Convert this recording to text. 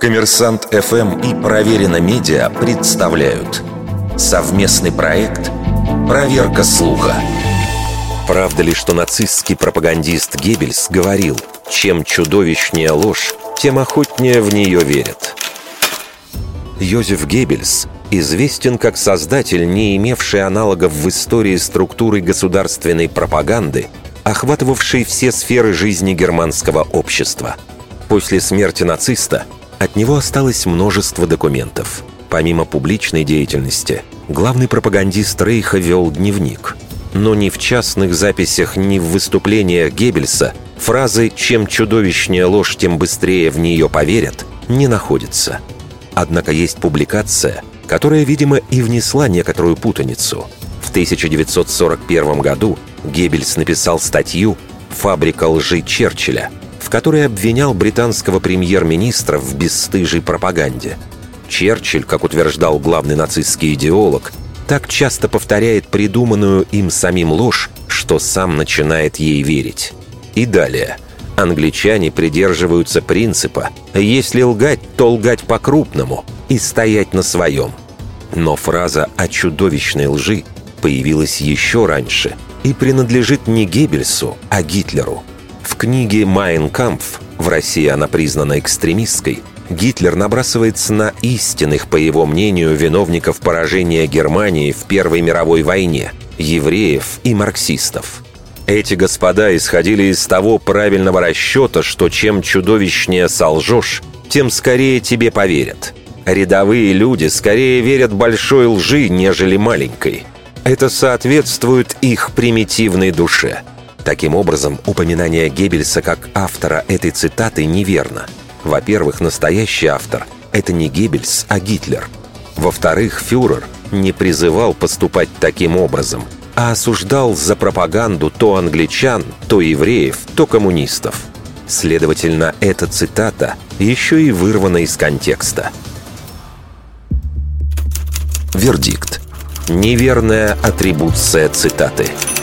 Коммерсант ФМ и Проверено Медиа представляют совместный проект «Проверка слуха». Правда ли, что нацистский пропагандист Геббельс говорил, чем чудовищнее ложь, тем охотнее в нее верят? Йозеф Геббельс известен как создатель, не имевший аналогов в истории структуры государственной пропаганды, охватывавшей все сферы жизни германского общества. После смерти нациста от него осталось множество документов. Помимо публичной деятельности, главный пропагандист Рейха вел дневник. Но ни в частных записях, ни в выступлениях Геббельса фразы «чем чудовищнее ложь, тем быстрее в нее поверят» не находится. Однако есть публикация – которая, видимо, и внесла некоторую путаницу. В 1941 году Геббельс написал статью «Фабрика лжи Черчилля», в которой обвинял британского премьер-министра в бесстыжей пропаганде. Черчилль, как утверждал главный нацистский идеолог, так часто повторяет придуманную им самим ложь, что сам начинает ей верить. И далее. Англичане придерживаются принципа «если лгать, то лгать по-крупному», и стоять на своем. Но фраза о чудовищной лжи появилась еще раньше и принадлежит не Геббельсу, а Гитлеру. В книге «Майн Кампф» в России она признана экстремистской, Гитлер набрасывается на истинных, по его мнению, виновников поражения Германии в Первой мировой войне – евреев и марксистов. Эти господа исходили из того правильного расчета, что чем чудовищнее солжешь, тем скорее тебе поверят – Рядовые люди скорее верят большой лжи, нежели маленькой. Это соответствует их примитивной душе. Таким образом, упоминание Геббельса как автора этой цитаты неверно. Во-первых, настоящий автор – это не Геббельс, а Гитлер. Во-вторых, фюрер не призывал поступать таким образом, а осуждал за пропаганду то англичан, то евреев, то коммунистов. Следовательно, эта цитата еще и вырвана из контекста – Вердикт. Неверная атрибуция цитаты –